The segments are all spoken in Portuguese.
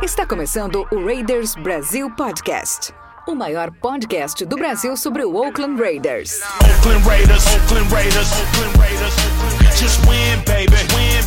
Está começando o Raiders Brasil Podcast. O maior podcast do Brasil sobre o Oakland Raiders. Oakland Raiders. Oakland Raiders. Oakland Raiders. Just win, baby. Win, baby. Win.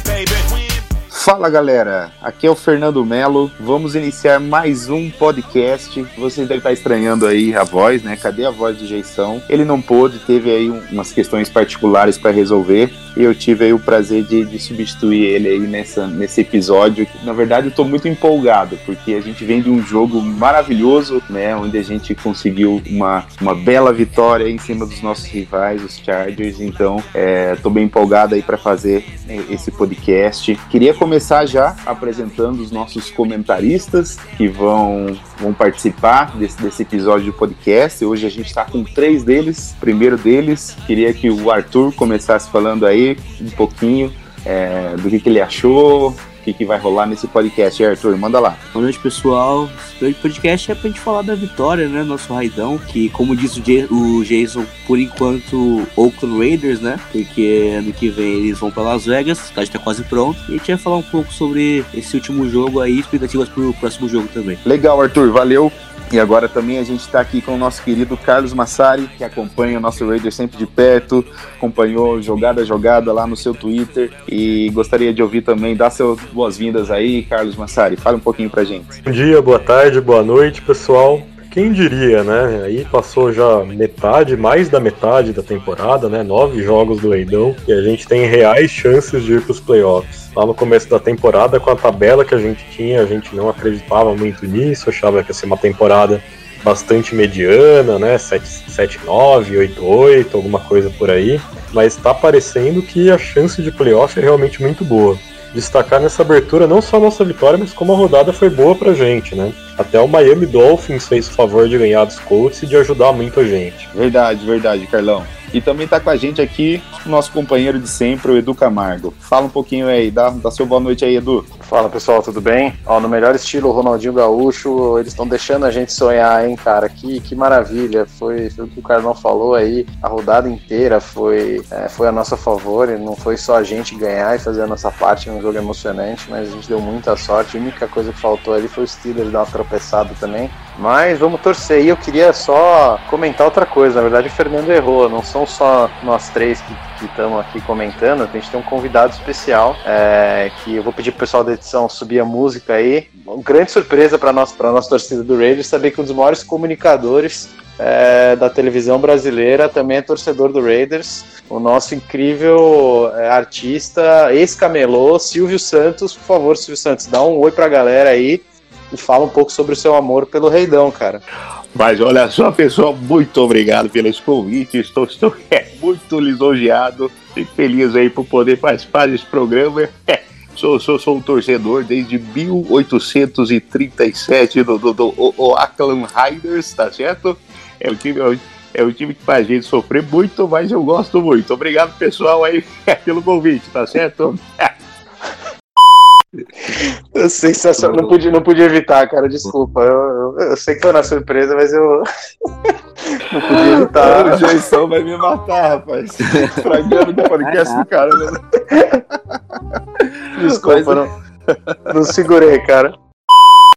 Fala galera, aqui é o Fernando Melo. Vamos iniciar mais um podcast. Vocês devem estar estranhando aí a voz, né? Cadê a voz do Jeição? Ele não pôde, teve aí um- umas questões particulares para resolver e eu tive aí o prazer de, de substituir ele aí nessa, nesse episódio. Na verdade, eu tô muito empolgado porque a gente vem de um jogo maravilhoso, né? Onde a gente conseguiu uma, uma bela vitória em cima dos nossos rivais, os Chargers. Então, é, tô bem empolgado aí para fazer né, esse podcast. Queria começar já apresentando os nossos comentaristas que vão, vão participar desse, desse episódio do podcast. Hoje a gente está com três deles. Primeiro deles, queria que o Arthur começasse falando aí um pouquinho é, do que, que ele achou, que, que vai rolar nesse podcast. E, Arthur, manda lá. Boa noite, pessoal. Esse podcast é pra gente falar da vitória, né? Nosso raidão, que, como disse o, o Jason, por enquanto, Oakland Raiders, né? Porque ano que vem eles vão pra Las Vegas, a cidade tá quase pronto. E a gente vai falar um pouco sobre esse último jogo aí, expectativas pro próximo jogo também. Legal, Arthur, valeu. E agora também a gente está aqui com o nosso querido Carlos Massari, que acompanha o nosso Raider sempre de perto, acompanhou jogada a jogada lá no seu Twitter e gostaria de ouvir também, dar suas boas-vindas aí, Carlos Massari. Fala um pouquinho pra gente. Bom dia, boa tarde, boa noite, pessoal. Quem diria, né? Aí passou já metade, mais da metade da temporada, né? Nove jogos do Leidão e a gente tem reais chances de ir para os playoffs. Lá no começo da temporada, com a tabela que a gente tinha, a gente não acreditava muito nisso, achava que ia ser uma temporada bastante mediana, né? 7-9, 8-8, alguma coisa por aí. Mas tá parecendo que a chance de playoff é realmente muito boa destacar nessa abertura não só a nossa vitória, mas como a rodada foi boa pra gente, né? Até o Miami Dolphins fez o favor de ganhar dos Colts e de ajudar muito a gente. Verdade, verdade, Carlão. E também tá com a gente aqui o nosso companheiro de sempre, o Edu Camargo. Fala um pouquinho aí, dá, dá seu boa noite aí, Edu. Fala pessoal, tudo bem? Ó, no melhor estilo Ronaldinho Gaúcho, eles estão deixando a gente sonhar, hein, cara? Que, que maravilha! Foi, foi o que o Carlão falou aí, a rodada inteira foi, é, foi a nosso favor, e não foi só a gente ganhar e fazer a nossa parte num jogo emocionante, mas a gente deu muita sorte. A única coisa que faltou ali foi o Steelers dar uma tropeçada também. Mas vamos torcer. E eu queria só comentar outra coisa. Na verdade, o Fernando errou. Não são só nós três que estamos aqui comentando. A gente tem um convidado especial é, que eu vou pedir pro pessoal da edição subir a música aí. Uma grande surpresa para nós, para nossa torcida do Raiders, saber que um dos maiores comunicadores é, da televisão brasileira também é torcedor do Raiders. O nosso incrível é, artista, ex-camelô, Silvio Santos. Por favor, Silvio Santos, dá um oi pra galera aí e fala um pouco sobre o seu amor pelo Reidão, cara. Mas olha só, pessoal, muito obrigado pelos convites. Estou, estou é, muito lisonjeado e feliz aí por poder participar desse programa. É, sou, sou, sou um torcedor desde 1837 do, do, do, Oakland Raiders, tá certo? É o time. É o time que faz a gente sofrer muito, mas eu gosto muito. Obrigado, pessoal, aí pelo convite, tá certo? Sensacional. Não podia, não podia evitar, cara. Desculpa. Eu, eu, eu sei que foi uma surpresa, mas eu. não podia O evitar. Jason vai me matar, rapaz. Estragando o podcast do cara. Desculpa, não, não segurei, cara.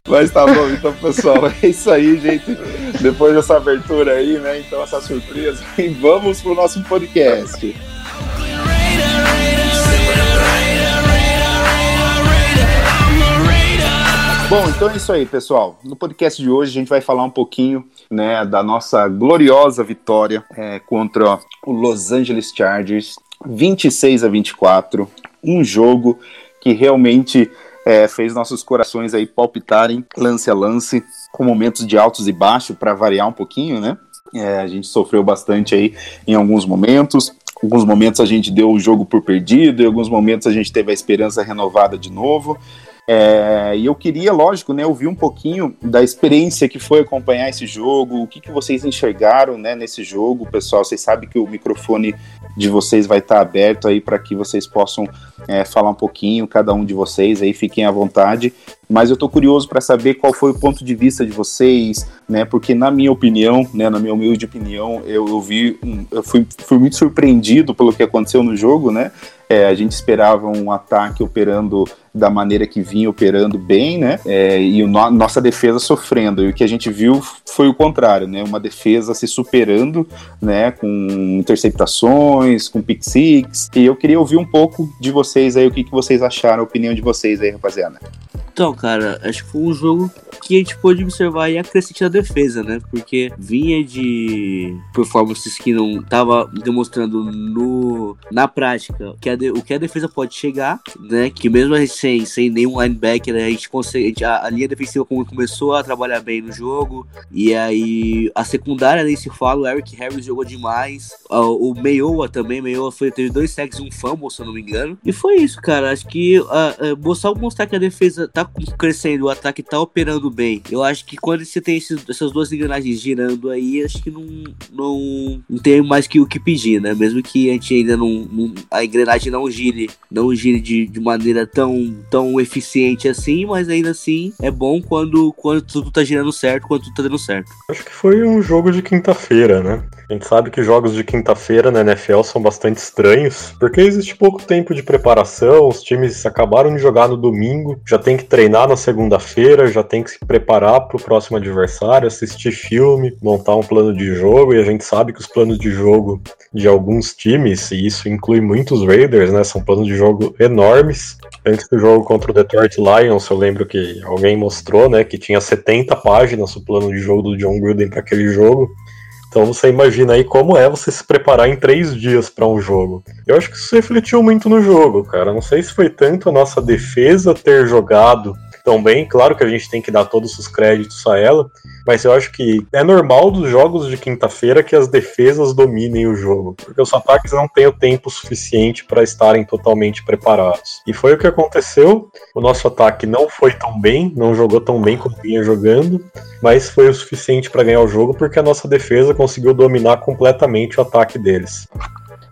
Mas tá bom, então, pessoal, é isso aí, gente. Depois dessa abertura aí, né? Então, essa surpresa. E vamos pro nosso podcast. Bom, então é isso aí, pessoal. No podcast de hoje a gente vai falar um pouquinho, né, da nossa gloriosa vitória é, contra o Los Angeles Chargers, 26 a 24, um jogo que realmente é, fez nossos corações aí palpitarem lance a lance, com momentos de altos e baixos para variar um pouquinho, né? É, a gente sofreu bastante aí em alguns momentos. Alguns momentos a gente deu o jogo por perdido, em alguns momentos a gente teve a esperança renovada de novo. É, e eu queria, lógico, né, ouvir um pouquinho da experiência que foi acompanhar esse jogo, o que, que vocês enxergaram né, nesse jogo, pessoal. Vocês sabem que o microfone de vocês vai estar aberto aí para que vocês possam é, falar um pouquinho, cada um de vocês aí, fiquem à vontade. Mas eu estou curioso para saber qual foi o ponto de vista de vocês, né? Porque na minha opinião, né, na minha humilde opinião, eu, eu vi, um, eu fui, fui muito surpreendido pelo que aconteceu no jogo, né? É, a gente esperava um ataque operando da maneira que vinha operando bem, né? É, e no, nossa defesa sofrendo. E o que a gente viu foi o contrário, né? Uma defesa se superando, né? Com interceptações, com pick six. E eu queria ouvir um pouco de vocês aí, o que, que vocês acharam, a opinião de vocês aí, rapaziada. Então, cara, acho que foi um jogo que a gente pôde observar aí a defesa, né? Porque vinha de performances que não tava demonstrando no, na prática que de, o que a defesa pode chegar, né? Que mesmo a gente sem, sem nenhum linebacker, a gente consegue. A, a linha defensiva começou a trabalhar bem no jogo. E aí a secundária nem se fala, o Eric Harris jogou demais. O, o Meioa também, Meioa foi, teve dois sacks e um fumble, se eu não me engano. E foi isso, cara. Acho que uh, uh, mostrar, mostrar que a defesa tá crescendo, o ataque tá operando bem. Eu acho que quando você tem esses, essas duas engrenagens girando aí, acho que não, não, não tem mais que o que pedir, né? Mesmo que a gente ainda não, não a engrenagem não gire, não gire de, de maneira tão, tão eficiente assim, mas ainda assim é bom quando, quando tudo tá girando certo, quando tudo tá dando certo. Acho que foi um jogo de quinta-feira, né? A gente sabe que jogos de quinta-feira na NFL são bastante estranhos, porque existe pouco tempo de preparação, os times acabaram de jogar no domingo, já tem que treinar na segunda-feira, já tem que se preparar para o próximo adversário, assistir filme, montar um plano de jogo, e a gente sabe que os planos de jogo de alguns times, e isso inclui muitos Raiders, né? São planos de jogo enormes. Antes do jogo contra o Detroit Lions, eu lembro que alguém mostrou, né, que tinha 70 páginas o plano de jogo do John Gruden para aquele jogo. Então você imagina aí como é você se preparar em três dias para um jogo. Eu acho que isso refletiu muito no jogo, cara. Não sei se foi tanto a nossa defesa ter jogado tão bem. Claro que a gente tem que dar todos os créditos a ela, mas eu acho que é normal dos jogos de quinta-feira que as defesas dominem o jogo, porque os ataques não têm o tempo suficiente para estarem totalmente preparados. E foi o que aconteceu. O nosso ataque não foi tão bem, não jogou tão bem como vinha jogando, mas foi o suficiente para ganhar o jogo porque a nossa defesa conseguiu dominar completamente o ataque deles.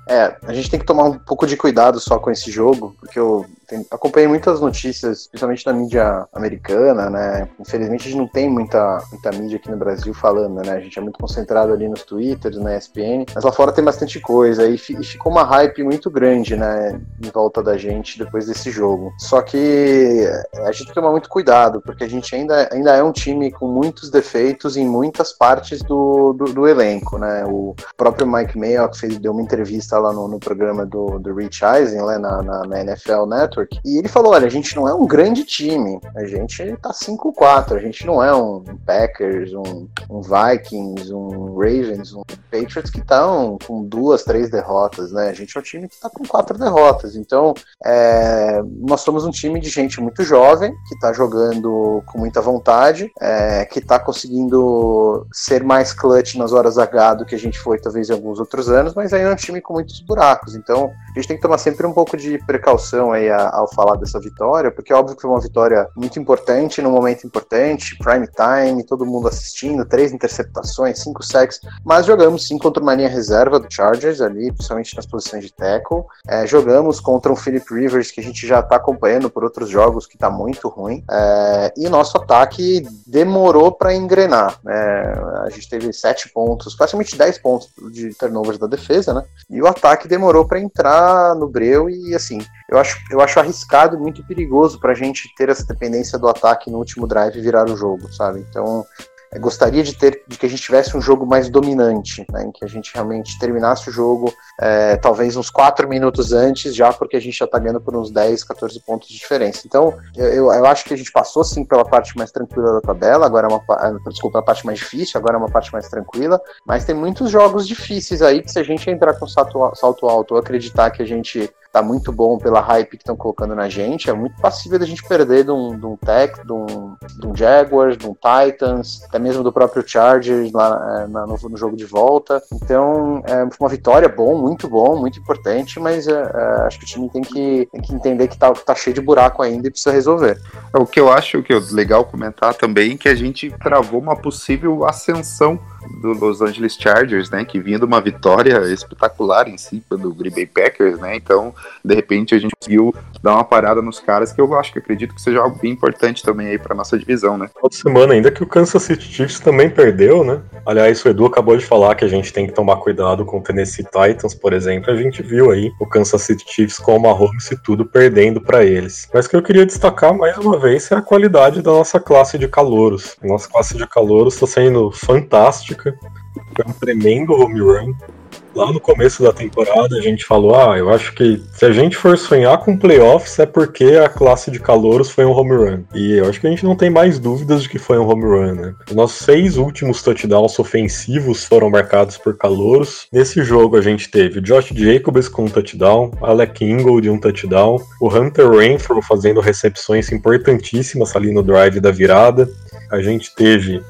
É, a gente tem que tomar um pouco de cuidado só com esse jogo, porque eu tem, acompanhei muitas notícias, principalmente na mídia americana, né? Infelizmente a gente não tem muita, muita mídia aqui no Brasil falando, né? A gente é muito concentrado ali nos Twitters, na ESPN, mas lá fora tem bastante coisa e, e ficou uma hype muito grande, né? Em volta da gente depois desse jogo. Só que a gente tem que tomar muito cuidado, porque a gente ainda, ainda é um time com muitos defeitos em muitas partes do, do, do elenco, né? O próprio Mike Mayock fez, deu uma entrevista lá no, no programa do, do Rich Eisen, né? na, na, na NFL Network, Network. E ele falou: olha, a gente não é um grande time, a gente tá 5-4, a gente não é um Packers, um, um Vikings, um Ravens, um Patriots que estão com duas, três derrotas, né? A gente é um time que tá com quatro derrotas. Então, é, nós somos um time de gente muito jovem, que tá jogando com muita vontade, é, que tá conseguindo ser mais clutch nas horas H do que a gente foi talvez em alguns outros anos, mas aí é um time com muitos buracos. Então, a gente tem que tomar sempre um pouco de precaução aí ao falar dessa vitória, porque é óbvio que foi uma vitória muito importante, num momento importante, prime time, todo mundo assistindo, três interceptações, cinco sacks, mas jogamos sim contra uma linha reserva do Chargers ali, principalmente nas posições de tackle. É, jogamos contra um Philip Rivers que a gente já está acompanhando por outros jogos que está muito ruim. É, e nosso ataque demorou para engrenar. Né? A gente teve sete pontos, praticamente dez pontos de turnovers da defesa, né? E o ataque demorou para entrar no breu e assim, eu acho, eu acho arriscado e muito perigoso para a gente ter essa dependência do ataque no último drive e virar o jogo, sabe? Então, gostaria de ter de que a gente tivesse um jogo mais dominante, né, em que a gente realmente terminasse o jogo é, talvez uns 4 minutos antes, já porque a gente já está ganhando por uns 10, 14 pontos de diferença. Então, eu, eu acho que a gente passou sim pela parte mais tranquila da tabela, agora é uma é, desculpa, a parte mais difícil, agora é uma parte mais tranquila, mas tem muitos jogos difíceis aí que se a gente entrar com salto, salto alto ou acreditar que a gente tá muito bom pela hype que estão colocando na gente, é muito passível da gente perder de um, de um Tech, de um, de um Jaguars, de um Titans, até mesmo do próprio Chargers lá é, no, no, jogo de volta. Então, é uma vitória bom, muito bom, muito importante, mas é, é, acho que o time tem que, tem que entender que tá, tá cheio de buraco ainda e precisa resolver. O que eu acho que é legal comentar também é que a gente travou uma possível ascensão do Los Angeles Chargers, né? Que vinha de uma vitória espetacular em cima do Green Bay Packers, né? Então, de repente, a gente conseguiu dar uma parada nos caras que eu acho que acredito que seja algo bem importante também aí para nossa divisão, né? Toda semana, ainda que o Kansas City Chiefs também perdeu, né? Aliás, o Edu acabou de falar que a gente tem que tomar cuidado com o Tennessee Titans, por exemplo. A gente viu aí o Kansas City Chiefs com o Mahomes e tudo perdendo para eles. Mas o que eu queria destacar mais uma vez é a qualidade da nossa classe de calouros. Nossa classe de calouros está sendo fantástica. Foi um tremendo home run lá no começo da temporada a gente falou: ah, eu acho que se a gente for sonhar com playoffs é porque a classe de calouros foi um home run. E eu acho que a gente não tem mais dúvidas de que foi um home run, né? Nossos seis últimos touchdowns ofensivos foram marcados por calouros. Nesse jogo a gente teve Josh Jacobs com um touchdown, Alec Ingold de um touchdown, o Hunter Renfro fazendo recepções importantíssimas ali no drive da virada. A gente teve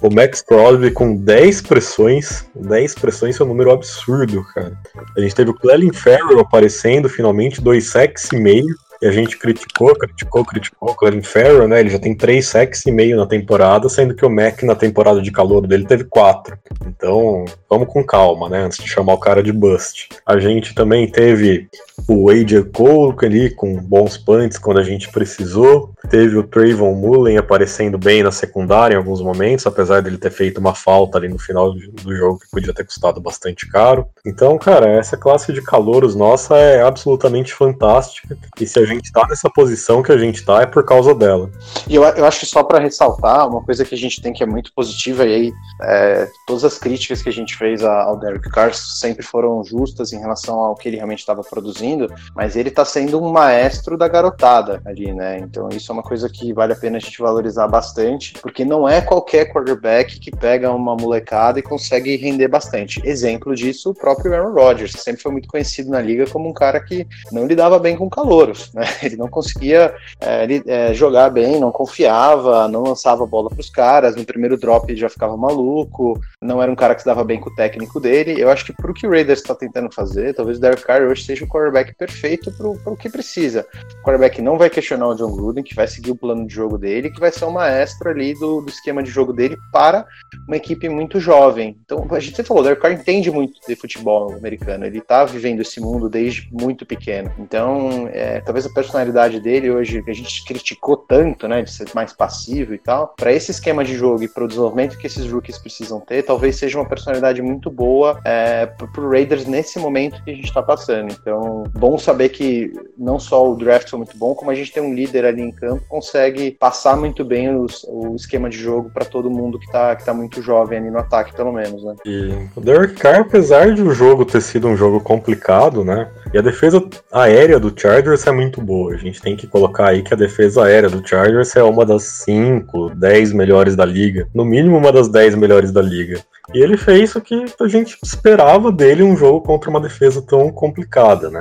o Max Crosby com 10 pressões. 10 pressões é um número absurdo, cara. A gente teve o Clelin Farrell aparecendo finalmente, dois sacks e meio. E a gente criticou, criticou, criticou o Clelin Farrell, né? Ele já tem três sacks e meio na temporada, sendo que o Mac na temporada de calor dele teve quatro. Então, vamos com calma, né? Antes de chamar o cara de bust. A gente também teve o AJ Cole ali com bons punts quando a gente precisou. Teve o Trayvon Mullen aparecendo bem na secundária em alguns momentos, apesar dele ter feito uma falta ali no final do jogo que podia ter custado bastante caro. Então, cara, essa classe de calouros nossa é absolutamente fantástica. E se a gente tá nessa posição que a gente tá, é por causa dela. E eu, eu acho que só para ressaltar, uma coisa que a gente tem que é muito positiva, e aí é, todas as críticas que a gente fez ao Derek Carr sempre foram justas em relação ao que ele realmente estava produzindo, mas ele tá sendo um maestro da garotada ali, né? Então isso é uma coisa que vale a pena a gente valorizar bastante, porque não é qualquer quarterback que pega uma molecada e consegue render bastante. Exemplo disso, o próprio Aaron Rodgers, sempre foi muito conhecido na liga como um cara que não lidava bem com calouros, né? Ele não conseguia é, ele, é, jogar bem, não confiava, não lançava bola para os caras, no primeiro drop ele já ficava maluco, não era um cara que se dava bem com o técnico dele. Eu acho que pro que o Raiders está tentando fazer, talvez o Derek Carr hoje seja o quarterback perfeito para o que precisa. O quarterback não vai questionar o John Gruden, que vai seguir o plano de jogo dele, que vai ser um maestro ali do, do esquema de jogo dele para uma equipe muito jovem. Então, a gente falou, o Derek Carr entende muito de futebol americano, ele está vivendo esse mundo desde muito pequeno. Então, é, talvez personalidade dele hoje, que a gente criticou tanto, né, de ser mais passivo e tal, para esse esquema de jogo e para o desenvolvimento que esses rookies precisam ter, talvez seja uma personalidade muito boa é, para Raiders nesse momento que a gente está passando. Então, bom saber que não só o draft foi muito bom, como a gente tem um líder ali em campo consegue passar muito bem os, o esquema de jogo para todo mundo que tá, que tá muito jovem ali no ataque, pelo menos, né? E o Derek Carr, apesar de o jogo ter sido um jogo complicado, né? E a defesa aérea do Chargers é muito boa. A gente tem que colocar aí que a defesa aérea do Chargers é uma das 5, 10 melhores da liga. No mínimo uma das 10 melhores da liga. E ele fez o que a gente esperava dele um jogo contra uma defesa tão complicada, né?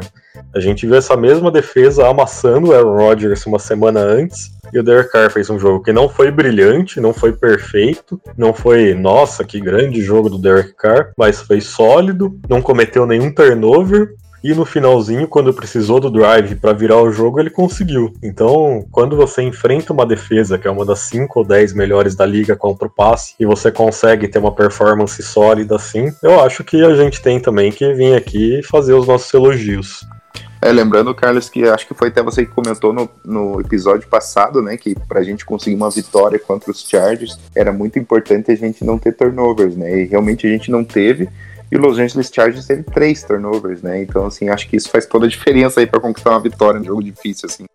A gente viu essa mesma defesa amassando o Aaron Rodgers uma semana antes. E o Derek Carr fez um jogo que não foi brilhante, não foi perfeito, não foi, nossa, que grande jogo do Derek Carr, mas foi sólido, não cometeu nenhum turnover, e no finalzinho, quando precisou do drive para virar o jogo, ele conseguiu. Então, quando você enfrenta uma defesa que é uma das 5 ou 10 melhores da liga contra o passe e você consegue ter uma performance sólida assim, eu acho que a gente tem também que vir aqui fazer os nossos elogios. É, lembrando, Carlos, que acho que foi até você que comentou no, no episódio passado, né, que pra gente conseguir uma vitória contra os Chargers era muito importante a gente não ter turnovers, né, e realmente a gente não teve, e o Los Angeles Chargers teve três turnovers, né, então, assim, acho que isso faz toda a diferença aí para conquistar uma vitória em um jogo difícil, assim.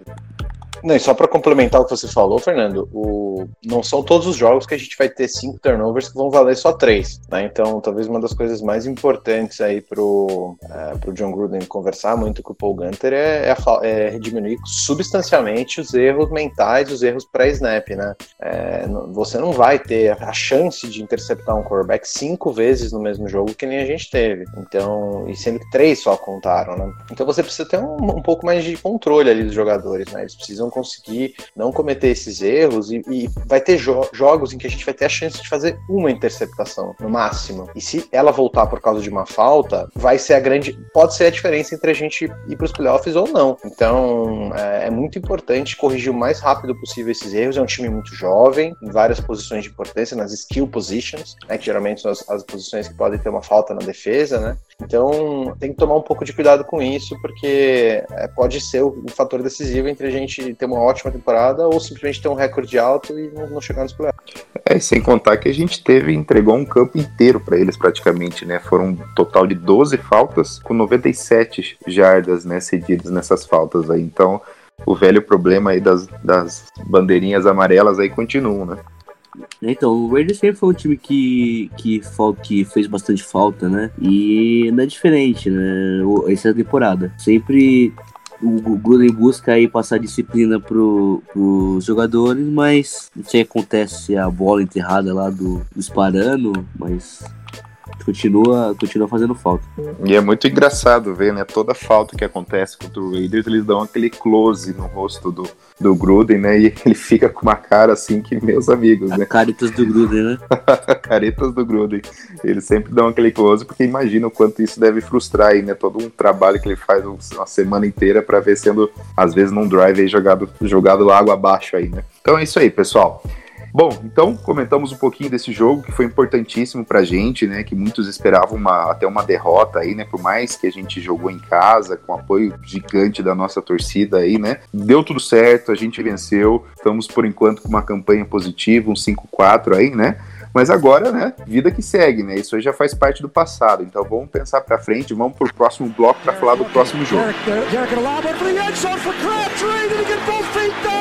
Não, e só para complementar o que você falou, Fernando, o... não são todos os jogos que a gente vai ter cinco turnovers que vão valer só três, né? Então, talvez uma das coisas mais importantes aí pro, é, pro John Gruden conversar muito com o Paul Gunter é, é, é diminuir substancialmente os erros mentais, os erros pré-snap, né? É, você não vai ter a chance de interceptar um quarterback cinco vezes no mesmo jogo que nem a gente teve. Então, e sendo que três só contaram, né? Então você precisa ter um, um pouco mais de controle ali dos jogadores, né? Eles precisam conseguir não cometer esses erros e, e vai ter jo jogos em que a gente vai ter a chance de fazer uma interceptação, no máximo. E se ela voltar por causa de uma falta, vai ser a grande. Pode ser a diferença entre a gente ir para os playoffs ou não. Então é, é muito importante corrigir o mais rápido possível esses erros. É um time muito jovem, em várias posições de importância, nas skill positions, né, que geralmente são as, as posições que podem ter uma falta na defesa, né? Então tem que tomar um pouco de cuidado com isso, porque é, pode ser o, o, fator decisivo entre a gente ter uma ótima temporada ou simplesmente ter um recorde alto e não, não chegar nos playoffs. É, sem contar que a gente teve, entregou um campo inteiro para eles praticamente, né? Foram um total de 12 faltas com 97 jardas, né, cedidas nessas faltas aí. Então, o velho problema aí das, das bandeirinhas amarelas aí continua, né? Então, o Raiders sempre foi um time que, que, que fez bastante falta, né? E não é diferente, né? Essa temporada. Sempre o Gruden busca aí passar disciplina pro, pros jogadores, mas não sei o que acontece a bola enterrada lá do, disparando, mas continua, continua fazendo falta. E é muito engraçado ver, né? Toda falta que acontece contra o Raiders, eles dão aquele close no rosto do, do Gruden, né? E ele fica com uma cara assim que meus amigos, né? Caretas do Gruden, né? Caretas do Gruden. Eles sempre dão aquele close porque imagina o quanto isso deve frustrar aí, né? Todo um trabalho que ele faz uma semana inteira para ver sendo, às vezes, num drive aí jogado, jogado água abaixo aí, né? Então é isso aí, pessoal. Bom, então comentamos um pouquinho desse jogo que foi importantíssimo pra gente, né? Que muitos esperavam uma, até uma derrota aí, né? Por mais que a gente jogou em casa, com apoio gigante da nossa torcida aí, né? Deu tudo certo, a gente venceu. Estamos por enquanto com uma campanha positiva, um 5-4 aí, né? Mas agora, né, vida que segue, né? Isso aí já faz parte do passado. Então vamos pensar para frente, vamos pro próximo bloco para falar do próximo jogo. Touchdown!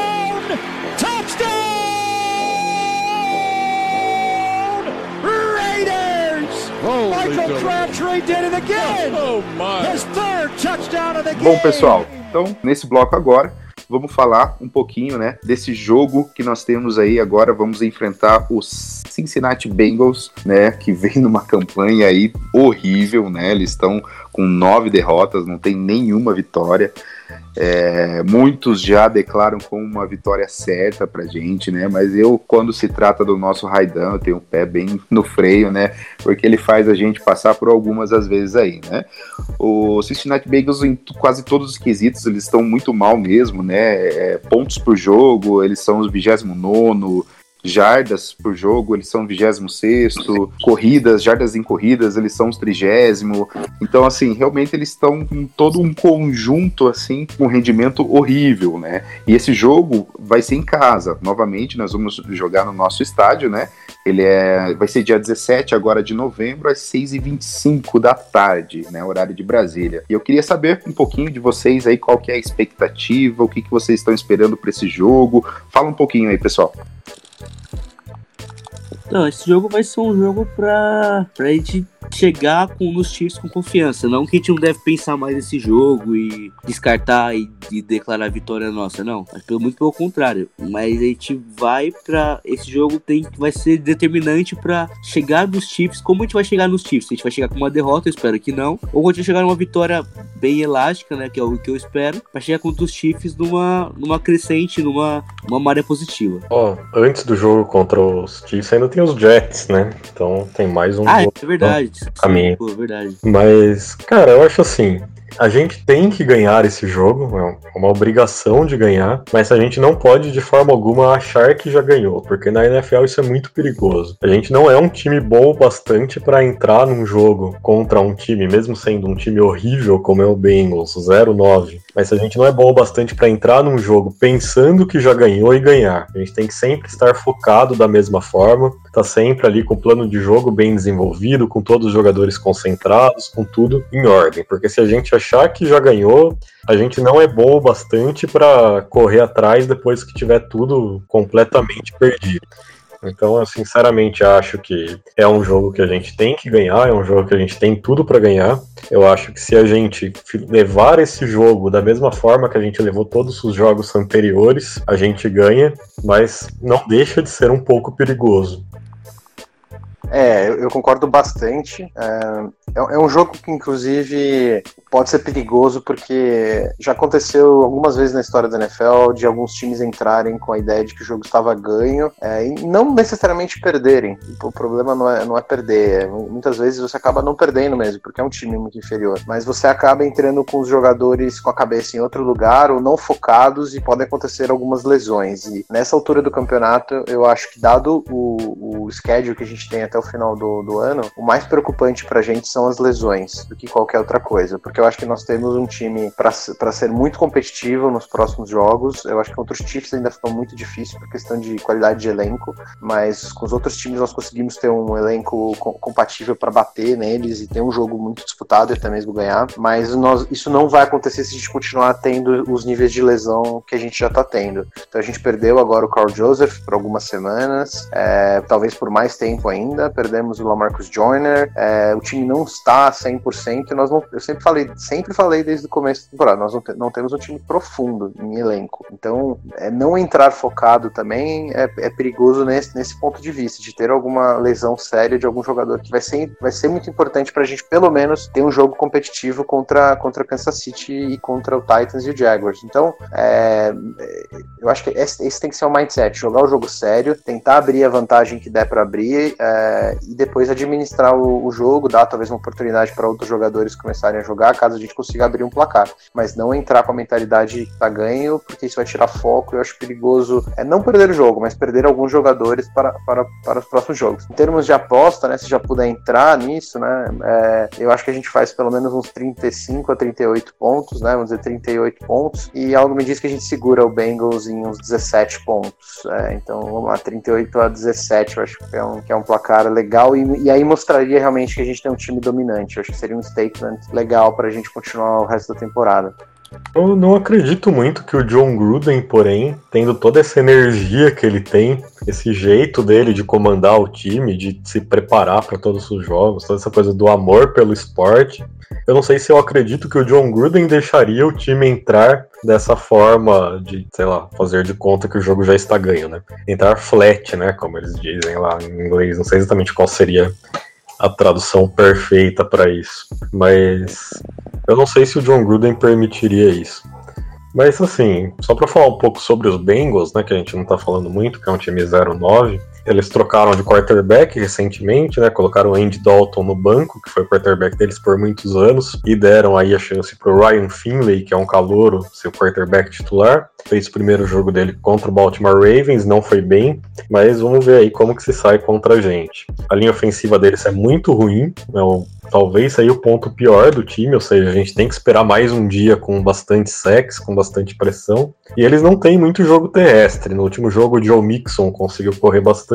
Michael Crabtree did it again. Oh, His third touchdown of the game. Bom, pessoal, então nesse bloco agora vamos falar um pouquinho, né, desse jogo que nós temos aí agora. Vamos enfrentar os Cincinnati Bengals, né, que vem numa campanha aí horrível, né? Eles estão com nove derrotas, não tem nenhuma vitória. É, muitos já declaram como uma vitória certa pra gente, né? Mas eu, quando se trata do nosso Raidan, eu tenho o pé bem no freio, né? Porque ele faz a gente passar por algumas às vezes aí, né? O Cincinnati Bengals, em quase todos os quesitos, eles estão muito mal mesmo, né? É, pontos por jogo, eles são os 29 jardas por jogo, eles são 26 corridas, jardas em corridas, eles são os trigésimo. Então, assim, realmente eles estão com todo um conjunto, assim, com um rendimento horrível, né? E esse jogo vai ser em casa. Novamente, nós vamos jogar no nosso estádio, né? Ele é, vai ser dia 17 agora de novembro, às 6h25 da tarde, né? Horário de Brasília. E eu queria saber um pouquinho de vocês aí, qual que é a expectativa, o que, que vocês estão esperando para esse jogo. Fala um pouquinho aí, pessoal. Não, esse jogo vai ser um jogo pra, pra gente chegar com, nos Chiefs com confiança. Não que a gente não deve pensar mais nesse jogo e descartar e, e declarar a vitória nossa, não. Mas pelo, muito pelo contrário. Mas a gente vai para Esse jogo tem, vai ser determinante para chegar nos Chiefs. Como a gente vai chegar nos Chiefs? A gente vai chegar com uma derrota, eu espero que não. Ou a gente vai chegar numa vitória bem elástica, né? Que é o que eu espero. Pra chegar contra os Chiefs numa, numa crescente, numa uma maré positiva. Ó, oh, antes do jogo contra os Chiefs ainda tem os Jets, né? Então tem mais um. Ah, é verdade. Caminho. Pô, verdade. Mas, cara, eu acho assim, a gente tem que ganhar esse jogo, é uma obrigação de ganhar, mas a gente não pode de forma alguma achar que já ganhou, porque na NFL isso é muito perigoso. A gente não é um time bom o bastante para entrar num jogo contra um time, mesmo sendo um time horrível como é o Bengals, 0-9. Mas a gente não é bom o bastante para entrar num jogo pensando que já ganhou e ganhar. A gente tem que sempre estar focado da mesma forma, tá sempre ali com o plano de jogo bem desenvolvido, com todos os jogadores concentrados, com tudo em ordem, porque se a gente achar que já ganhou, a gente não é bom o bastante para correr atrás depois que tiver tudo completamente perdido. Então, eu sinceramente acho que é um jogo que a gente tem que ganhar, é um jogo que a gente tem tudo para ganhar. Eu acho que se a gente levar esse jogo da mesma forma que a gente levou todos os jogos anteriores, a gente ganha, mas não deixa de ser um pouco perigoso. É, eu, concordo bastante. É, é, é um jogo que, inclusive, pode ser perigoso porque já aconteceu algumas vezes na história da NFL de alguns times entrarem com a ideia de que o jogo estava ganho é, e não necessariamente perderem. O problema não é, não é perder. É, muitas vezes você acaba não perdendo mesmo, porque é um time muito inferior. Mas você acaba entrando com os jogadores com a cabeça em outro lugar ou não focados e podem acontecer algumas lesões. E nessa altura do campeonato, eu acho que, dado o, o schedule que a gente tem até o final do, do ano, o mais preocupante pra gente são as lesões do que qualquer outra coisa. Porque eu acho que nós temos um time para ser muito competitivo nos próximos jogos. Eu acho que contra os Chiefs ainda ficou muito difícil por questão de qualidade de elenco, mas com os outros times nós conseguimos ter um elenco compatível para bater neles e ter um jogo muito disputado e até mesmo ganhar. Mas nós, isso não vai acontecer se a gente continuar tendo os níveis de lesão que a gente já está tendo. Então a gente perdeu agora o Carl Joseph por algumas semanas, é, talvez por mais tempo ainda. Perdemos o Lamarcus Joyner. É, o time não está 100%. Nós não, eu sempre falei, sempre falei desde o começo da temporada, nós não, te, não temos um time profundo em elenco. Então, é, não entrar focado também é, é, perigoso nesse, nesse ponto de vista, de ter alguma lesão séria de algum jogador que vai ser, vai ser muito importante para a gente, pelo menos, ter um jogo competitivo contra, contra Kansas City e contra o Titans e o Jaguars. Então, é, eu acho que esse, esse, tem que ser o mindset: jogar o jogo sério, tentar abrir a vantagem que der para abrir é, e depois administrar o, o jogo, dar talvez uma oportunidade para outros jogadores começarem a jogar, caso a gente consiga abrir um placar. Mas não entrar com a mentalidade que tá ganho, porque isso vai tirar foco. Eu acho perigoso é não perder o jogo, mas perder alguns jogadores para, para, para os próximos jogos. Em termos de aposta, né, se já puder entrar nisso, né, é, eu acho que a gente faz pelo menos uns 35 a 38 pontos, né, vamos dizer 38 pontos, e algo me diz que a gente segura o Bengals em uns 17 pontos. É, então, vamos lá, 38 a 17, eu acho que é um, que é um placar legal, e, e aí mostraria realmente que a gente tem um time dominante. Eu acho que seria um statement legal para a gente continuar o resto da temporada. Eu não acredito muito que o John Gruden, porém, tendo toda essa energia que ele tem, esse jeito dele de comandar o time, de se preparar para todos os jogos, toda essa coisa do amor pelo esporte, eu não sei se eu acredito que o John Gruden deixaria o time entrar dessa forma de, sei lá, fazer de conta que o jogo já está ganho, né? Entrar flat, né? Como eles dizem lá em inglês. Não sei exatamente qual seria a tradução perfeita para isso. Mas eu não sei se o John Gruden permitiria isso. Mas assim, só para falar um pouco sobre os Bengals, né, que a gente não tá falando muito, que é um time 09, eles trocaram de quarterback recentemente, né? Colocaram o Andy Dalton no banco, que foi o quarterback deles por muitos anos, e deram aí a chance pro Ryan Finley, que é um calouro, seu quarterback titular. Fez o primeiro jogo dele contra o Baltimore Ravens, não foi bem, mas vamos ver aí como que se sai contra a gente. A linha ofensiva deles é muito ruim, é o talvez aí o ponto pior do time, ou seja, a gente tem que esperar mais um dia com bastante sex, com bastante pressão. E eles não têm muito jogo terrestre. No último jogo, o Joe Mixon conseguiu correr bastante,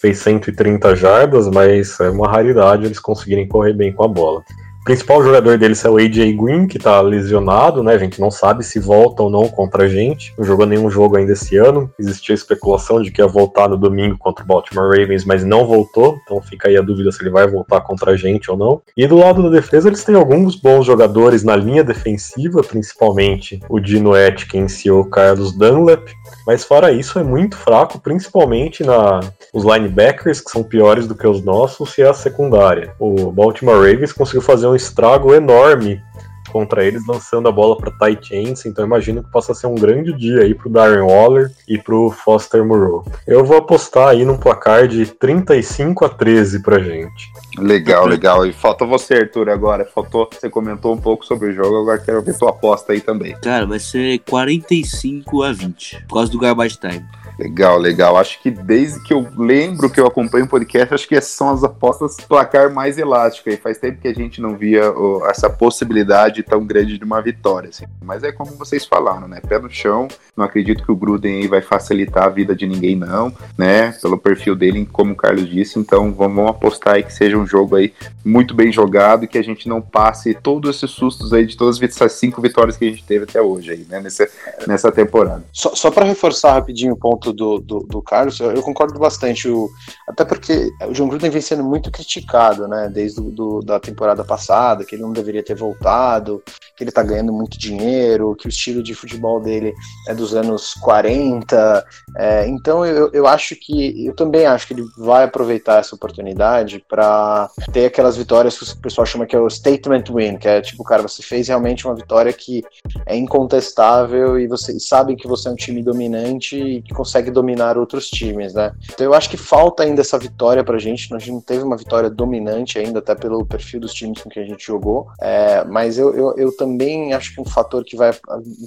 fez 130 jardas, mas é uma raridade eles conseguirem correr bem com a bola. O principal jogador deles é o AJ Green, que tá lesionado, né? A gente não sabe se volta ou não contra a gente. Não jogou nenhum jogo ainda esse ano. Existia especulação de que ia voltar no domingo contra o Baltimore Ravens, mas não voltou. Então fica aí a dúvida se ele vai voltar contra a gente ou não. E do lado da defesa, eles têm alguns bons jogadores na linha defensiva, principalmente o Dino Atkins e o Carlos Dunlap. Mas fora isso, é muito fraco, principalmente na os linebackers, que são piores do que os nossos, e a secundária. O Baltimore Ravens conseguiu fazer um estrago enorme contra eles, lançando a bola para tight ends, então imagino que possa ser um grande dia aí pro Darren Waller e pro Foster Moreau. Eu vou apostar aí num placar de 35 a 13 pra gente. Legal, legal. E falta você, Arthur, agora. Faltou, você comentou um pouco sobre o jogo, agora quero ver tua aposta aí também. Cara, vai ser 45 a 20, por causa do garbage time. Legal, legal. Acho que desde que eu lembro que eu acompanho o podcast, acho que essas são as apostas placar mais elásticas. E faz tempo que a gente não via essa possibilidade tão grande de uma vitória. Assim. Mas é como vocês falaram, né? Pé no chão. Não acredito que o Gruden aí vai facilitar a vida de ninguém, não, né? Pelo perfil dele, como o Carlos disse. Então vamos, vamos apostar aí que seja um jogo aí muito bem jogado e que a gente não passe todos esses sustos aí de todas essas cinco vitórias que a gente teve até hoje aí, né? Nessa, nessa temporada. Só, só para reforçar rapidinho o ponto ponto do, do, do Carlos, eu, eu, concordo bastante. O, até porque o John Gruden vem sendo muito criticado, né? Desde do, da temporada passada, que ele não deveria ter voltado, que ele tá ganhando muito dinheiro, que o estilo de futebol dele é dos anos 40. É, então eu, eu acho que. Eu também acho que ele vai aproveitar essa oportunidade para ter aquelas vitórias que o pessoal chama que é o statement win, que é tipo, cara, você fez realmente uma vitória que é incontestável e você sabe que você é um time dominante e que consegue dominar outros times, né? Então eu acho que falta ainda essa vitória pra gente. A gente não teve uma vitória dominante ainda, até pelo perfil dos times com que a gente jogou. É, mas eu, eu, eu, também acho que um fator que vai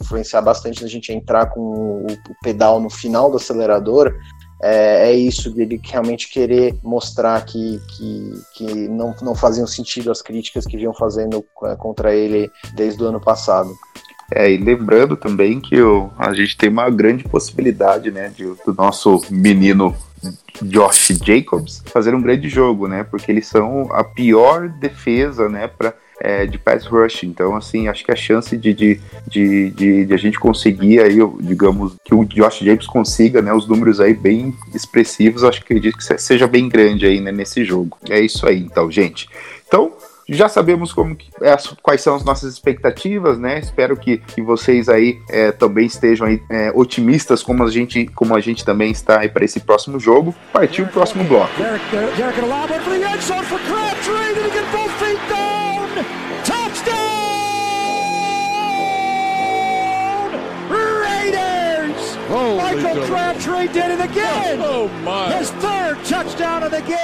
influenciar bastante a gente entrar com o, o pedal no final do acelerador é, é, isso dele realmente querer mostrar que, que, que não, não faziam sentido as críticas que vinham fazendo é, contra ele desde o ano passado. É, e lembrando também que o, a gente tem uma grande possibilidade, né, de, do nosso menino Josh Jacobs fazer um grande jogo, né, porque eles são a pior defesa, né, para é, de pass rush. Então, assim, acho que a chance de, de, de, de, de a gente conseguir aí, digamos, que o Josh Jacobs consiga, né, os números aí bem expressivos, acho que acredito que seja bem grande aí, né, nesse jogo. É isso aí, então, gente. Então, já sabemos como que, é, quais são as nossas expectativas, né? Espero que, que vocês aí é, também estejam aí, é, otimistas como a gente, como a gente também está aí para esse próximo jogo. Partiu o próximo bloco.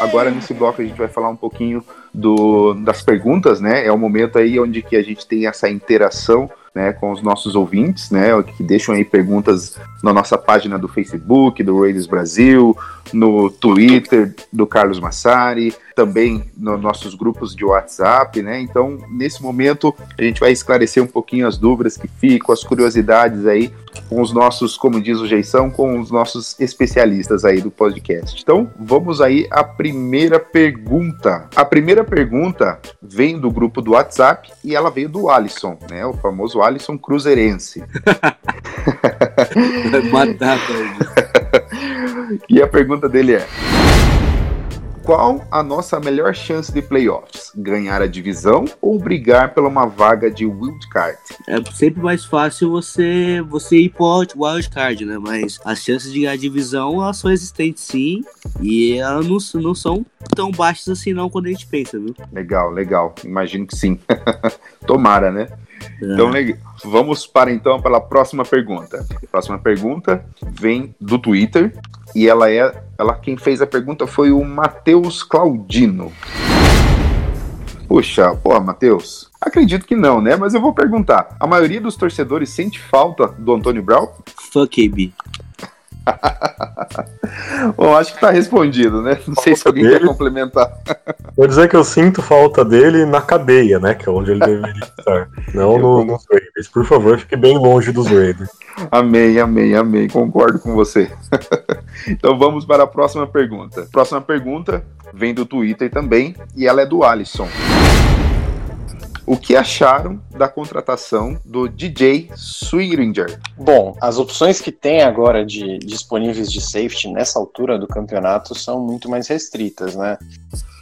Agora nesse bloco a gente vai falar um pouquinho do, das perguntas, né? É o momento aí onde que a gente tem essa interação né, com os nossos ouvintes, né, que deixam aí perguntas na nossa página do Facebook, do Raiders Brasil, no Twitter do Carlos Massari, também nos nossos grupos de WhatsApp, né? Então, nesse momento, a gente vai esclarecer um pouquinho as dúvidas que ficam, as curiosidades aí com os nossos, como diz o Jeição, com os nossos especialistas aí do podcast. Então, vamos aí à primeira pergunta. A primeira pergunta vem do grupo do WhatsApp e ela veio do Alisson, né? O famoso Alisson Cruzeirense. Matar, E a pergunta dele é: qual a nossa melhor chance de playoffs? Ganhar a divisão ou brigar pela uma vaga de wild card? É sempre mais fácil você você ir pro wild card, né? Mas as chances de ganhar a divisão elas são existentes sim e elas não, não são tão baixas assim não quando a gente pensa, viu? Legal, legal. Imagino que sim. Tomara, né? É. Então, vamos para então para a próxima pergunta. A próxima pergunta vem do Twitter e ela é, ela quem fez a pergunta foi o Matheus Claudino. Puxa, pô, Matheus, acredito que não, né? Mas eu vou perguntar. A maioria dos torcedores sente falta do Antônio Brown? Fuck AB. Bom, acho que tá respondido, né? Não sei se alguém dele. quer complementar. Vou dizer que eu sinto falta dele na cadeia, né? Que é onde ele deveria estar. Não no, nos Raiders. Por favor, fique bem longe dos Raiders. Amém, amém, amém. Concordo com você. então vamos para a próxima pergunta. Próxima pergunta vem do Twitter também e ela é do Alisson o que acharam da contratação do DJ Swearinger? Bom, as opções que tem agora de disponíveis de safety nessa altura do campeonato são muito mais restritas, né?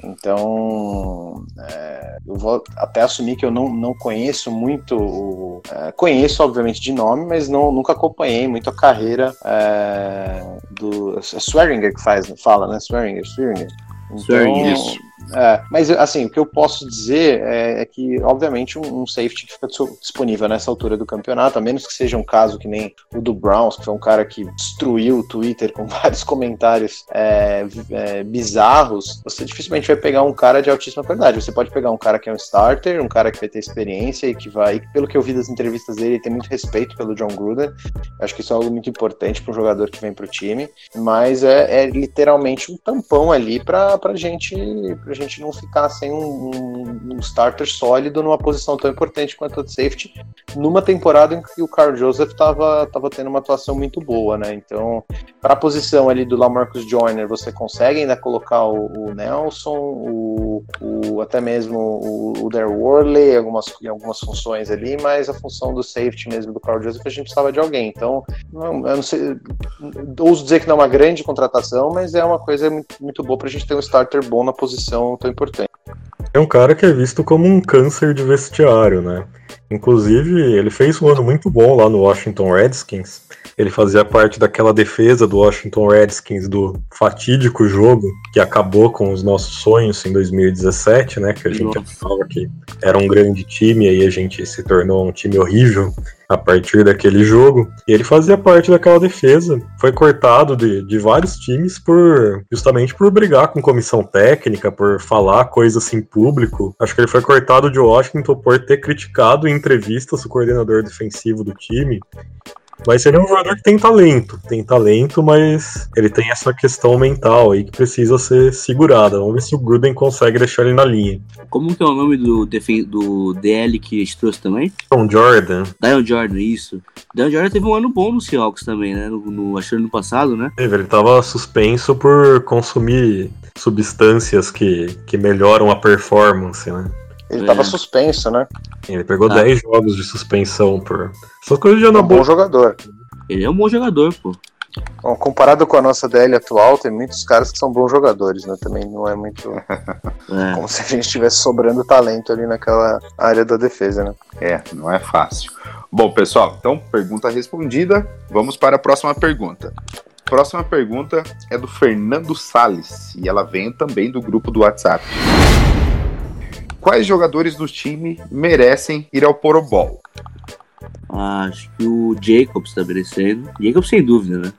Então, é, eu vou até assumir que eu não, não conheço muito. O, é, conheço, obviamente, de nome, mas não, nunca acompanhei muito a carreira é, do. É Swearinger que faz, fala, né? Swearinger, Swearinger. Então, Isso. É, mas assim, o que eu posso dizer é, é que, obviamente, um, um, safety que fica disponível nessa altura do campeonato, a menos que seja um caso que nem o do Browns, que foi um cara que destruiu o Twitter com vários comentários é, é, bizarros, você dificilmente vai pegar um cara de altíssima qualidade. Você pode pegar um cara que é um starter, um cara que vai ter experiência e que vai, pelo que eu vi das entrevistas dele, ele tem muito respeito pelo John Gruden. acho que isso é algo muito importante para um jogador que vem para o time, mas é, é, literalmente um tampão ali para pra gente pra gente não ficar sem um, um, um starter sólido numa posição tão importante quanto a de safety, numa temporada em que o Carl Joseph tava, tava tendo uma atuação muito boa, né? Então, para a posição ali do Lamarcus Joyner, você consegue ainda colocar o, o Nelson, o, o, até mesmo o, o Darryl Worley, algumas, em algumas funções ali, mas a função do safety mesmo do Carl Joseph a gente precisava de alguém. Então, não, eu não sei, ouso dizer que não é uma grande contratação, mas é uma coisa muito, muito boa para a gente ter um starter bom na posição tão importante. É um cara que é visto como um câncer de vestiário, né? Inclusive, ele fez um ano muito bom lá no Washington Redskins. Ele fazia parte daquela defesa do Washington Redskins do fatídico jogo que acabou com os nossos sonhos em 2017, né? Que a gente achava que era um grande time e aí a gente se tornou um time horrível a partir daquele jogo. E ele fazia parte daquela defesa. Foi cortado de, de vários times por justamente por brigar com comissão técnica, por falar coisas em público. Acho que ele foi cortado de Washington por ter criticado em entrevistas o coordenador defensivo do time. Mas ele é um jogador que tem talento, tem talento, mas ele tem essa questão mental aí que precisa ser segurada. Vamos ver se o Gruden consegue deixar ele na linha. Como que é o nome do, do DL que a gente trouxe também? Dion Jordan. Dion Jordan, isso. Dion Jordan teve um ano bom no Seahawks também, né? No, no, acho que no passado, né? Ele tava suspenso por consumir substâncias que, que melhoram a performance, né? Ele estava é. suspenso, né? Ele pegou ah. 10 jogos de suspensão por. Essas coisas já não é um bom jogador. Ele é um bom jogador, pô. Bom, comparado com a nossa DL atual, tem muitos caras que são bons jogadores, né? Também não é muito. é. Como se a gente estivesse sobrando talento ali naquela área da defesa, né? É, não é fácil. Bom, pessoal, então, pergunta respondida. Vamos para a próxima pergunta. Próxima pergunta é do Fernando Sales e ela vem também do grupo do WhatsApp quais jogadores do time merecem ir ao Pro Bowl? Acho que o Jacobs está merecendo. Jacobs sem dúvida, né?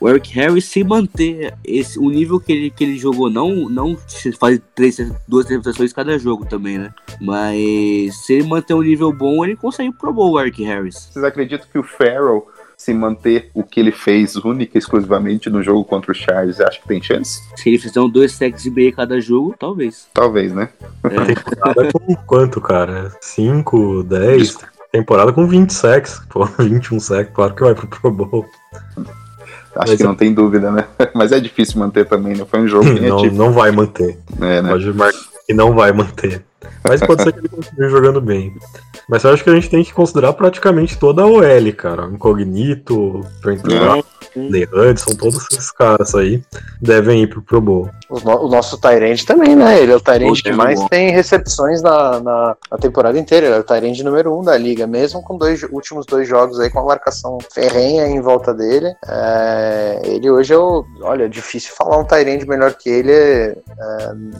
O Eric Harris se manter esse, o nível que ele, que ele jogou, não, não faz três, duas interpretações cada jogo também, né? Mas se ele manter um nível bom, ele consegue Pro Bowl o Eric Harris. Vocês acreditam que o Farrell se manter o que ele fez única e exclusivamente no jogo contra o Chargers, acho que tem chance? Se ele fizer um dois sacks e meio cada jogo, talvez. Talvez, né? É. Temporada com quanto, cara? 5, 10? Temporada com 20 sacks, pô, 21 sacks, claro que vai pro Pro Bowl. Acho Mas que é... não tem dúvida, né? Mas é difícil manter também, não foi um jogo que não, não vai manter. É, né? Pode marcar que não vai manter. Mas pode ser que ele continue jogando bem. Mas eu acho que a gente tem que considerar praticamente toda a OL, cara. Incognito, Trent Ley Hudson, todos esses caras aí devem ir pro Pro Bowl. O, nosso Tyrande também, né? Ele é o Tyrande que mais tem recepções na, na, na, temporada inteira. Ele é o Tyrande número um da liga, mesmo com dois últimos dois jogos aí com a marcação ferrenha em volta dele. É, ele hoje é o. Olha, é difícil falar um Tyrande melhor que ele é,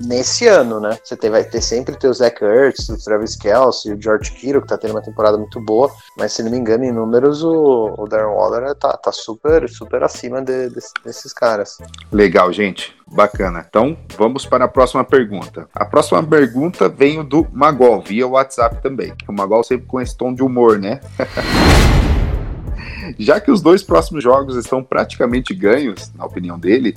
nesse ano, né? Você tem, vai ter sempre ter o Zach Ertz, o Travis Kelsey, o George Kittle, que tá tendo uma temporada muito boa, mas se não me engano, em números, o, o Darren Waller tá, tá super, super acima de, de, desses caras. Legal, gente. Bacana. Então, vamos para a próxima pergunta. A próxima pergunta veio do Magol, via WhatsApp também. O Magol sempre com esse tom de humor, né? Já que os dois próximos jogos estão praticamente ganhos, na opinião dele,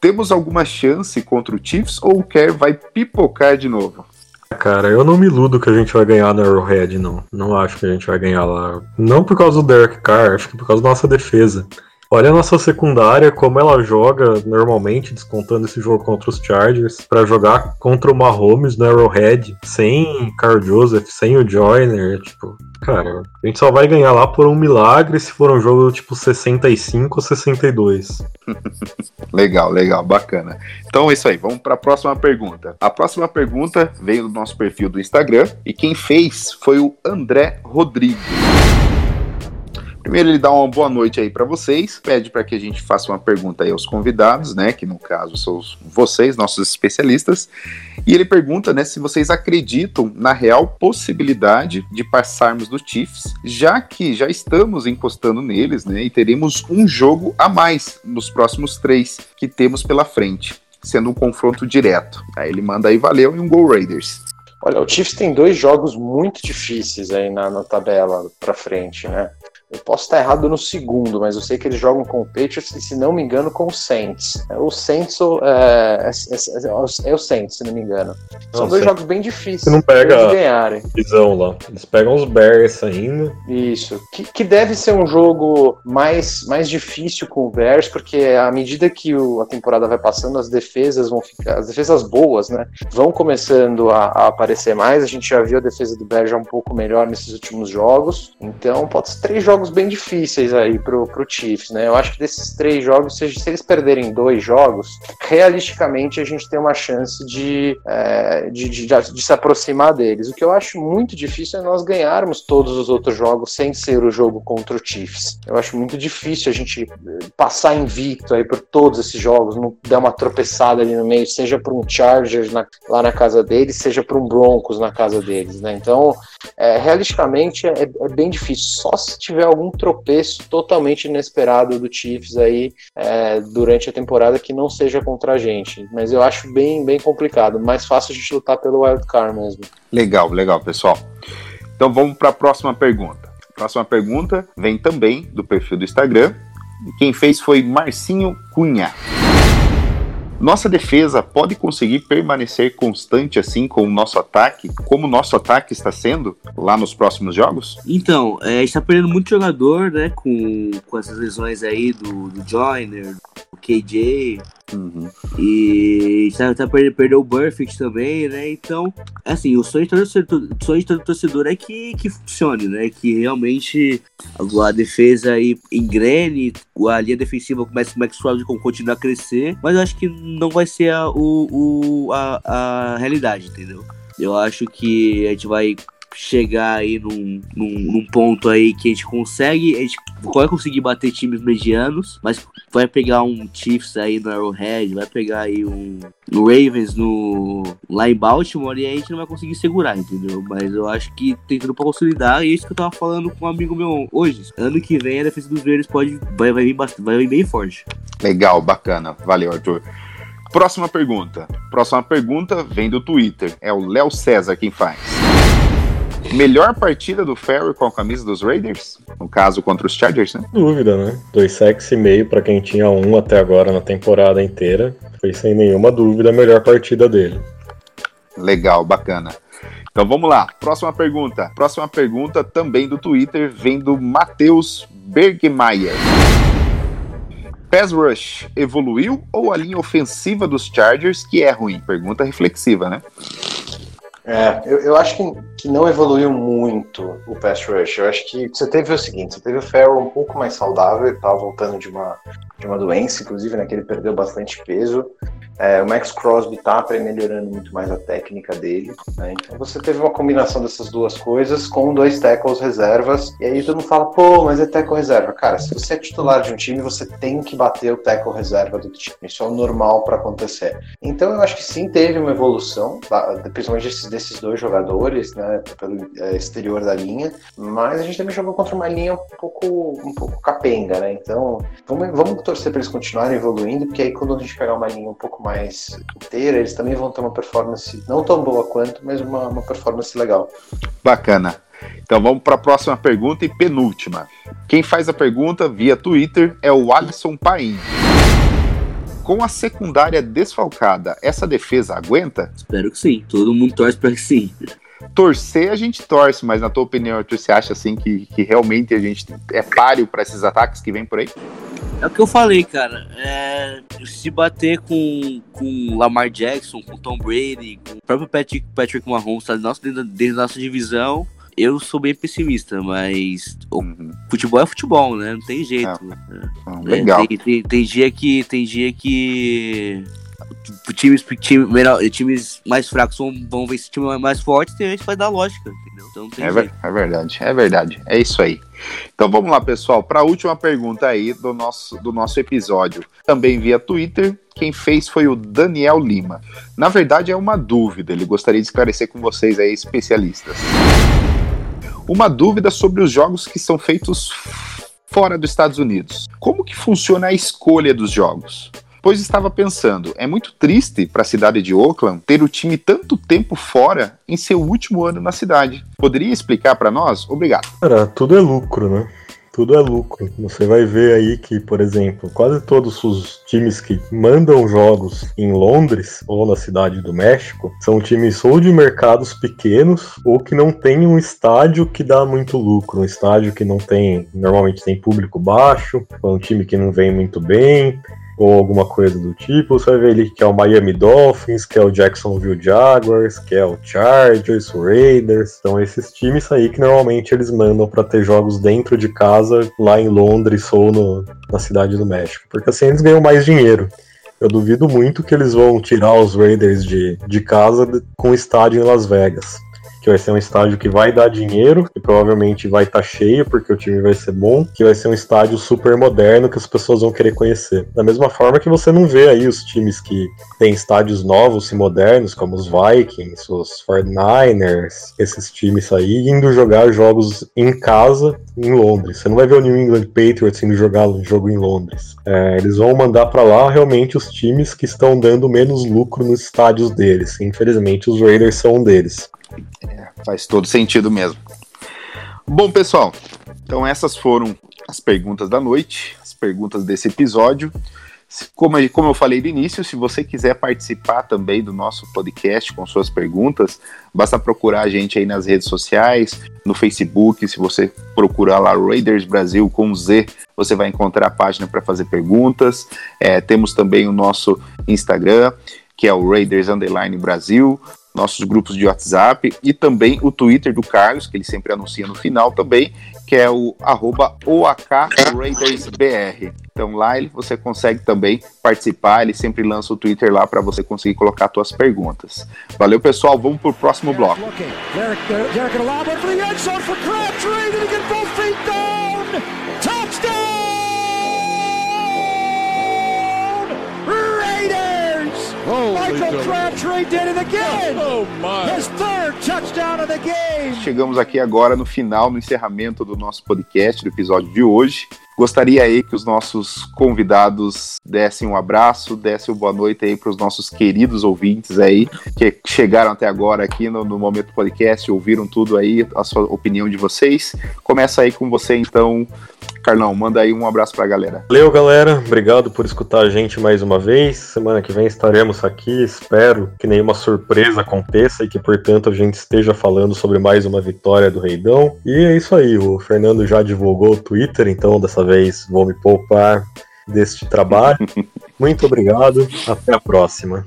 temos alguma chance contra o Chiefs ou o Kerr vai pipocar de novo? Cara, eu não me iludo que a gente vai ganhar no Arrowhead, não. Não acho que a gente vai ganhar lá. Não por causa do Derek Carr, acho que por causa da nossa defesa. Olha a nossa secundária, como ela joga normalmente, descontando esse jogo contra os Chargers, para jogar contra o Mahomes no Arrowhead, sem Carl Joseph, sem o Joyner, tipo, cara, a gente só vai ganhar lá por um milagre se for um jogo tipo 65 ou 62. legal, legal, bacana. Então é isso aí, vamos para a próxima pergunta. A próxima pergunta veio do nosso perfil do Instagram e quem fez foi o André Rodrigues. Primeiro ele dá uma boa noite aí para vocês, pede para que a gente faça uma pergunta aí aos convidados, né, que no caso são vocês, nossos especialistas, e ele pergunta, né, se vocês acreditam na real possibilidade de passarmos do Chiefs, já que já estamos encostando neles, né, e teremos um jogo a mais nos próximos três que temos pela frente, sendo um confronto direto. Aí ele manda aí valeu e um Go Raiders. Olha, o Chiefs tem dois jogos muito difíceis aí na, na tabela para frente, né? Eu posso estar errado no segundo, mas eu sei que eles jogam com o Patriots e, se não me engano, com o Saints. O Saints é, é, é, é o Saints, se não me engano. São não, dois jogos bem difíceis Você não pega de ganharem. Visão lá. Eles pegam os Bears ainda. Isso. Que, que deve ser um jogo mais, mais difícil com o Bears, porque à medida que o, a temporada vai passando, as defesas vão ficar. As defesas boas, né? Vão começando a, a aparecer mais. A gente já viu a defesa do Bears já um pouco melhor nesses últimos jogos. Então, pode ser três jogos bem difíceis aí pro, pro Chiefs, né? Eu acho que desses três jogos, se, se eles perderem dois jogos, realisticamente a gente tem uma chance de, é, de, de, de, se aproximar deles. O que eu acho muito difícil é nós ganharmos todos os outros jogos sem ser o jogo contra o Chiefs. Eu acho muito difícil a gente passar invicto aí por todos esses jogos, não dar uma tropeçada ali no meio, seja por um Chargers na, lá na casa deles, seja por um Broncos na casa deles, né? Então, é, realisticamente é, é, bem difícil. Só se tiver algum tropeço totalmente inesperado do Chiefs aí é, durante a temporada que não seja contra a gente. Mas eu acho bem, bem complicado. Mais fácil a gente lutar pelo wild card mesmo. Legal, legal, pessoal. Então vamos para a próxima pergunta. Próxima pergunta vem também do perfil do Instagram. Quem fez foi Marcinho Cunha. Nossa defesa pode conseguir permanecer constante assim com o nosso ataque, como o nosso ataque está sendo lá nos próximos jogos? Então, é, a gente está perdendo muito jogador, né, com, com essas lesões aí do, do Joyner, do KJ, Uhum. E tá, tá perdeu o Burfict também, né? Então, assim, o sonho de todo torcedor, sonho de todo torcedor é que, que funcione, né? Que realmente a, a defesa aí engrene, a linha defensiva comece o Max Crosby continuar a crescer, mas eu acho que não vai ser a, o, o, a, a realidade, entendeu? Eu acho que a gente vai chegar aí num, num, num, ponto aí que a gente consegue, a gente vai conseguir bater times medianos, mas vai pegar um Chiefs aí no Arrowhead, vai pegar aí um, Ravens no, lá em Baltimore e a gente não vai conseguir segurar, entendeu? Mas eu acho que tem tudo pra consolidar e é isso que eu tava falando com um amigo meu hoje. Ano que vem a defesa dos Verdes pode, vai, vai, vir, vai vir bem forte. Legal, bacana. Valeu, Arthur. Próxima pergunta. Próxima pergunta vem do Twitter. É o Léo César quem faz. Melhor partida do Ferry com a camisa dos Raiders? No caso, contra os Chargers, né? Dúvida, né? Dois sacks e meio para quem tinha um até agora na temporada inteira. Foi sem nenhuma dúvida a melhor partida dele. Legal, bacana. Então vamos lá, próxima pergunta. Próxima pergunta também do Twitter vem do Matheus Bergmeier. Pass Rush evoluiu ou a linha ofensiva dos Chargers que é ruim? Pergunta reflexiva, né? É, eu, eu acho que, que não evoluiu muito o pass rush. Eu acho que você teve o seguinte, você teve o Farrell um pouco mais saudável, ele estava voltando de uma, de uma doença, inclusive, né, que ele perdeu bastante peso. É, o Max Crosby tá melhorando muito mais a técnica dele. Né? Então você teve uma combinação dessas duas coisas com dois tackles reservas. E aí todo mundo fala, pô, mas é tackle reserva. Cara, se você é titular de um time, você tem que bater o tackle reserva do time. Isso é o normal para acontecer. Então eu acho que sim teve uma evolução, principalmente desses dois jogadores, né, pelo é, exterior da linha. Mas a gente também jogou contra uma linha um pouco, um pouco capenga, né? Então vamos, vamos torcer para eles continuarem evoluindo, porque aí quando a gente pegar uma linha um pouco mais inteira, eles também vão ter uma performance não tão boa quanto, mas uma, uma performance legal. Bacana. Então vamos para a próxima pergunta e penúltima. Quem faz a pergunta via Twitter é o Alisson Paim. Com a secundária desfalcada, essa defesa aguenta? Espero que sim. Todo mundo torce para que sim. Torcer a gente torce, mas na tua opinião, Arthur, você acha assim que, que realmente a gente é páreo para esses ataques que vem por aí? É o que eu falei, cara. É, se bater com, com Lamar Jackson, com Tom Brady, com o próprio Patrick, Patrick Mahomes, tá dentro, dentro da nossa divisão, eu sou bem pessimista, mas uhum. futebol é futebol, né? Não tem jeito. É. É, legal. Tem, tem, tem, dia que tem dia que times, time, melhor, times mais fracos vão, vão ver esse time mais forte, tem gente que vai dar lógica, entendeu? Então é, ver, é, verdade, é verdade. É isso aí. Então vamos lá, pessoal, para a última pergunta aí do nosso, do nosso episódio. Também via Twitter, quem fez foi o Daniel Lima. Na verdade, é uma dúvida, ele gostaria de esclarecer com vocês aí, especialistas. Uma dúvida sobre os jogos que são feitos fora dos Estados Unidos. Como que funciona a escolha dos jogos? Pois estava pensando, é muito triste para a cidade de Oakland ter o time tanto tempo fora em seu último ano na cidade. Poderia explicar para nós? Obrigado. Cara, tudo é lucro, né? tudo é lucro. Você vai ver aí que, por exemplo, quase todos os times que mandam jogos em Londres ou na cidade do México são times ou de mercados pequenos ou que não tem um estádio que dá muito lucro, um estádio que não tem, normalmente tem público baixo, é um time que não vem muito bem, ou alguma coisa do tipo. Você vai ver ali que é o Miami Dolphins, que é o Jacksonville Jaguars, que é o Chargers, Raiders. Então esses times aí que normalmente eles mandam para ter jogos dentro de casa, lá em Londres ou no, na cidade do México, porque assim eles ganham mais dinheiro. Eu duvido muito que eles vão tirar os Raiders de, de casa com estádio em Las Vegas que vai ser um estádio que vai dar dinheiro, e provavelmente vai estar tá cheio, porque o time vai ser bom, que vai ser um estádio super moderno que as pessoas vão querer conhecer. Da mesma forma que você não vê aí os times que têm estádios novos e modernos, como os Vikings, os 49ers, esses times aí, indo jogar jogos em casa em Londres. Você não vai ver o New England Patriots indo jogar um jogo em Londres. É, eles vão mandar para lá realmente os times que estão dando menos lucro nos estádios deles. Infelizmente, os Raiders são um deles. É, faz todo sentido mesmo. Bom, pessoal, então essas foram as perguntas da noite, as perguntas desse episódio. Como, como eu falei no início, se você quiser participar também do nosso podcast com suas perguntas, basta procurar a gente aí nas redes sociais, no Facebook. Se você procurar lá Raiders Brasil com Z, você vai encontrar a página para fazer perguntas. É, temos também o nosso Instagram, que é o Raiders Underline Brasil nossos grupos de WhatsApp e também o Twitter do Carlos, que ele sempre anuncia no final também, que é o arroba OAKRaidersBR. Então lá você consegue também participar, ele sempre lança o Twitter lá para você conseguir colocar suas perguntas. Valeu pessoal, vamos pro próximo bloco. Michael Crabtree did it again. Oh, my. His third touchdown of the game. Chegamos aqui agora no final, no encerramento do nosso podcast, do episódio de hoje. Gostaria aí que os nossos convidados dessem um abraço, dessem uma boa noite aí para os nossos queridos ouvintes aí, que chegaram até agora aqui no, no Momento Podcast, ouviram tudo aí, a sua opinião de vocês. Começa aí com você então, Carlão, manda aí um abraço pra galera. Valeu, galera. Obrigado por escutar a gente mais uma vez. Semana que vem estaremos aqui. Espero que nenhuma surpresa aconteça e que, portanto, a gente esteja falando sobre mais uma vitória do Reidão. E é isso aí. O Fernando já divulgou o Twitter, então dessa vez vou me poupar deste trabalho. Muito obrigado. Até a próxima.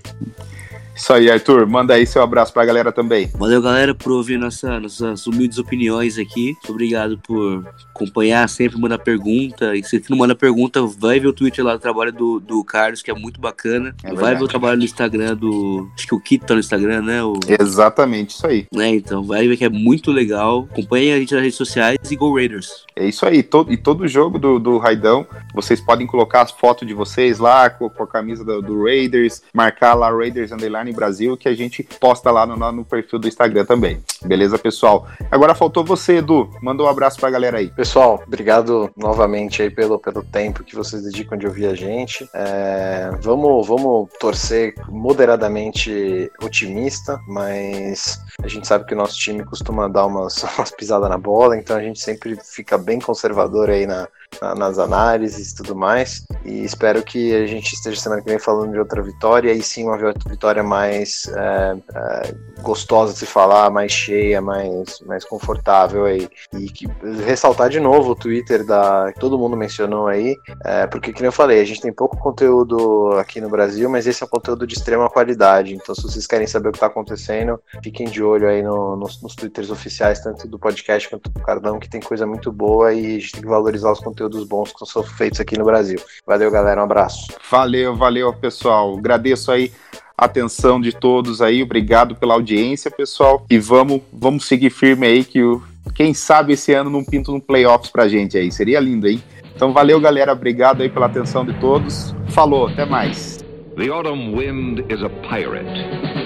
Isso aí, Arthur. Manda aí seu abraço pra galera também. Valeu, galera, por ouvir nossa, nossas humildes opiniões aqui. Obrigado por acompanhar, sempre mandar pergunta. E se não manda pergunta, vai ver o Twitter lá do trabalho do, do Carlos, que é muito bacana. É vai ver o trabalho no Instagram do. Acho que o Kito tá no Instagram, né? O... Exatamente, isso aí. É, então, vai ver que é muito legal. Acompanhe a gente nas redes sociais e Go Raiders. É isso aí. Todo, e todo jogo do, do Raidão, vocês podem colocar as fotos de vocês lá com, com a camisa do, do Raiders, marcar lá Raiders Underline Brasil, que a gente posta lá no, no perfil do Instagram também. Beleza, pessoal? Agora faltou você, Edu. Manda um abraço pra galera aí. Pessoal, obrigado novamente aí pelo, pelo tempo que vocês dedicam de ouvir a gente. É, vamos, vamos torcer moderadamente otimista, mas a gente sabe que o nosso time costuma dar umas, umas pisadas na bola, então a gente sempre fica bem conservador aí na, na, nas análises e tudo mais. E espero que a gente esteja semana que vem falando de outra vitória, e sim uma vitória mais é, é, gostosa de se falar, mais cheia, mais, mais confortável aí. E que, ressaltar de novo o Twitter da que todo mundo mencionou aí, é, porque como eu falei, a gente tem pouco conteúdo aqui no Brasil, mas esse é um conteúdo de extrema qualidade. Então, se vocês querem saber o que está acontecendo, fiquem de olho aí no, nos, nos Twitters oficiais, tanto do podcast quanto do Cardão, que tem coisa muito boa e a gente tem que valorizar os conteúdos bons que são feitos aqui no Brasil. Valeu, galera, um abraço. Valeu, valeu, pessoal. Agradeço aí atenção de todos aí. Obrigado pela audiência, pessoal. E vamos, vamos seguir firme aí que o, quem sabe esse ano não pinta um playoffs pra gente aí. Seria lindo, hein? Então valeu, galera. Obrigado aí pela atenção de todos. Falou, até mais. The autumn wind is a pirate.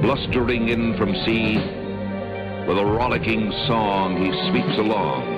Blustering in from sea, with a rollicking song he sweeps along,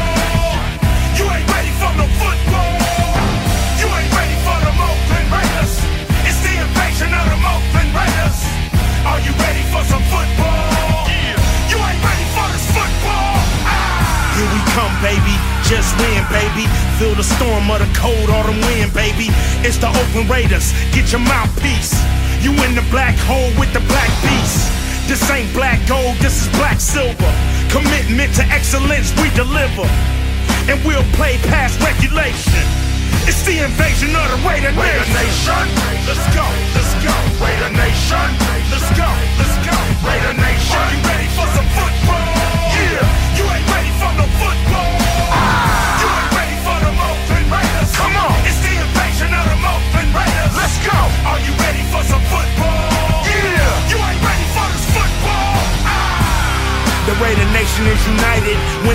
For some football? Yeah. You ain't ready for this football. Ah! Here we come, baby. Just win, baby. Feel the storm of the cold autumn wind, baby. It's the Oakland Raiders. Get your mouthpiece. You in the black hole with the black beast. This ain't black gold, this is black silver. Commitment to excellence, we deliver. And we'll play past regulation. It's the invasion of the Raider, Nation. Raider Nation. Let's go, let's go. Raider Nation. Let's go, let's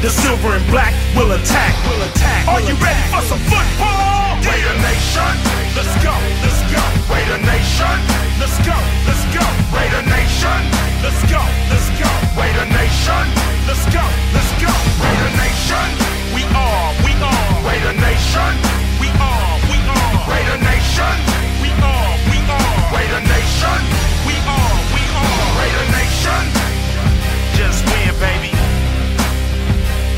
The silver and black will attack. Will attack. Are you ready for some football? Raider Nation, let's go, let's go. Raider Nation, let's go, let's go. Raider Nation, let's go, let's go. Raider Nation, let's go, let's go. Raider Nation, we are, we are. Raider Nation, we are, we are. Raider Nation, we are, we are. Raider Nation, we are, we are. Raider Nation, just win, baby.